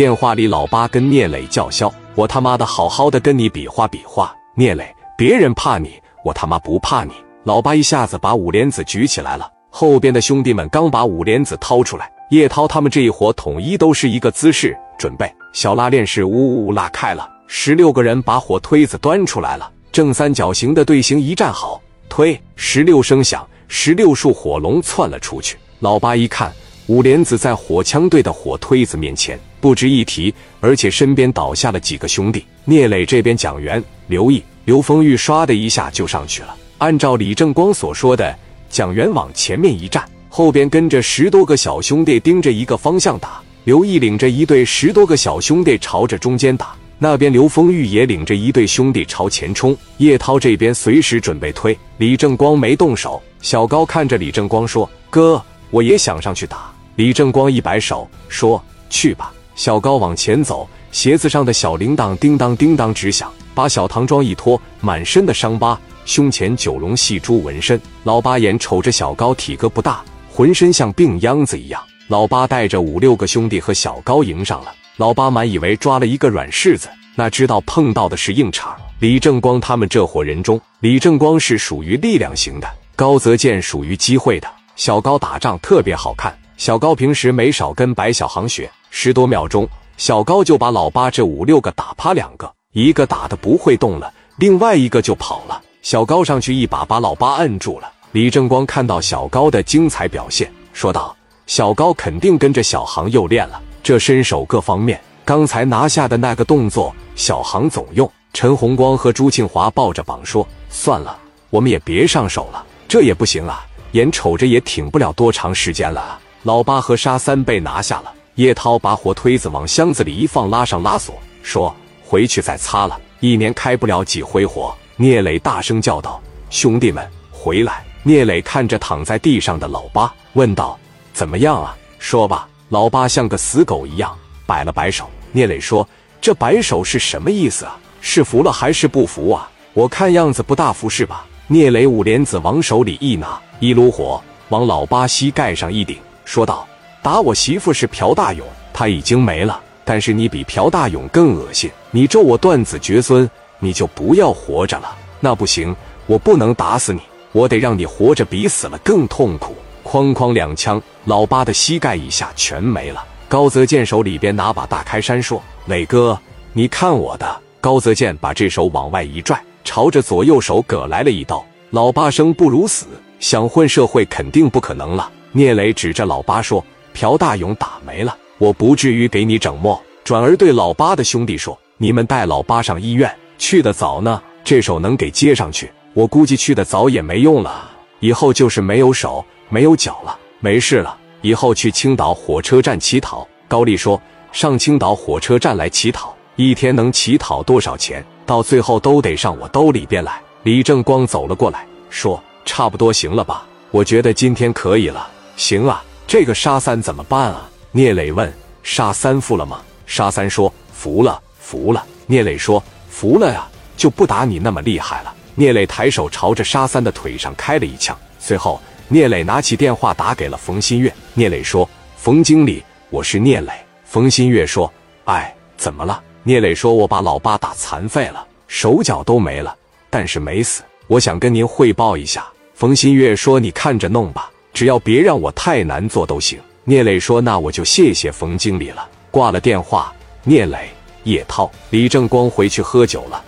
电话里，老八跟聂磊叫嚣：“我他妈的好好的跟你比划比划。”聂磊，别人怕你，我他妈不怕你。老八一下子把五莲子举起来了，后边的兄弟们刚把五莲子掏出来，叶涛他们这一伙统一都是一个姿势，准备。小拉链是呜呜呜拉开了，十六个人把火推子端出来了，正三角形的队形一站好，推，十六声响，十六束火龙窜了出去。老八一看，五莲子在火枪队的火推子面前不值一提，而且身边倒下了几个兄弟。聂磊这边蒋元、刘毅、刘丰玉唰的一下就上去了。按照李正光所说的，蒋元往前面一站，后边跟着十多个小兄弟盯着一个方向打。刘毅领着一队十多个小兄弟朝着中间打，那边刘丰玉也领着一队兄弟朝前冲。叶涛这边随时准备推。李正光没动手。小高看着李正光说：“哥，我也想上去打。”李正光一摆手说：“去吧。”小高往前走，鞋子上的小铃铛叮当叮当直响，把小唐装一脱，满身的伤疤。胸前九龙戏珠纹身，老八眼瞅着小高体格不大，浑身像病秧子一样。老八带着五六个兄弟和小高迎上了。老八满以为抓了一个软柿子，哪知道碰到的是硬茬。李正光他们这伙人中，李正光是属于力量型的，高泽健属于机会的。小高打仗特别好看，小高平时没少跟白小航学，十多秒钟，小高就把老八这五六个打趴两个，一个打的不会动了，另外一个就跑了。小高上去一把把老八摁住了。李正光看到小高的精彩表现，说道：“小高肯定跟着小航又练了，这身手各方面，刚才拿下的那个动作，小航总用。”陈红光和朱庆华抱着膀说：“算了，我们也别上手了，这也不行啊，眼瞅着也挺不了多长时间了。”老八和沙三被拿下了。叶涛把火推子往箱子里一放，拉上拉锁，说：“回去再擦了，一年开不了几回火。”聂磊大声叫道：“兄弟们，回来！”聂磊看着躺在地上的老八，问道：“怎么样啊？说吧。”老八像个死狗一样摆了摆手。聂磊说：“这摆手是什么意思啊？是服了还是不服啊？我看样子不大服是吧？”聂磊五莲子往手里一拿，一炉火往老八膝盖上一顶，说道：“打我媳妇是朴大勇，他已经没了，但是你比朴大勇更恶心，你咒我断子绝孙。”你就不要活着了，那不行，我不能打死你，我得让你活着比死了更痛苦。哐哐两枪，老八的膝盖以下全没了。高泽健手里边拿把大开山，说：“磊哥，你看我的。”高泽健把这手往外一拽，朝着左右手割来了一刀。老八生不如死，想混社会肯定不可能了。聂磊指着老八说：“朴大勇打没了，我不至于给你整没。”转而对老八的兄弟说：“你们带老八上医院。”去的早呢，这手能给接上去。我估计去的早也没用了，以后就是没有手没有脚了，没事了。以后去青岛火车站乞讨。高丽说：“上青岛火车站来乞讨，一天能乞讨多少钱？到最后都得上我兜里边来。”李正光走了过来，说：“差不多行了吧？我觉得今天可以了。行啊，这个沙三怎么办啊？”聂磊问：“沙三服了吗？”沙三说：“服了，服了。”聂磊说。服了呀，就不打你那么厉害了。聂磊抬手朝着沙三的腿上开了一枪，随后聂磊拿起电话打给了冯新月。聂磊说：“冯经理，我是聂磊。”冯新月说：“哎，怎么了？”聂磊说：“我把老八打残废了，手脚都没了，但是没死。我想跟您汇报一下。”冯新月说：“你看着弄吧，只要别让我太难做都行。”聂磊说：“那我就谢谢冯经理了。”挂了电话，聂磊。叶涛、李正光回去喝酒了。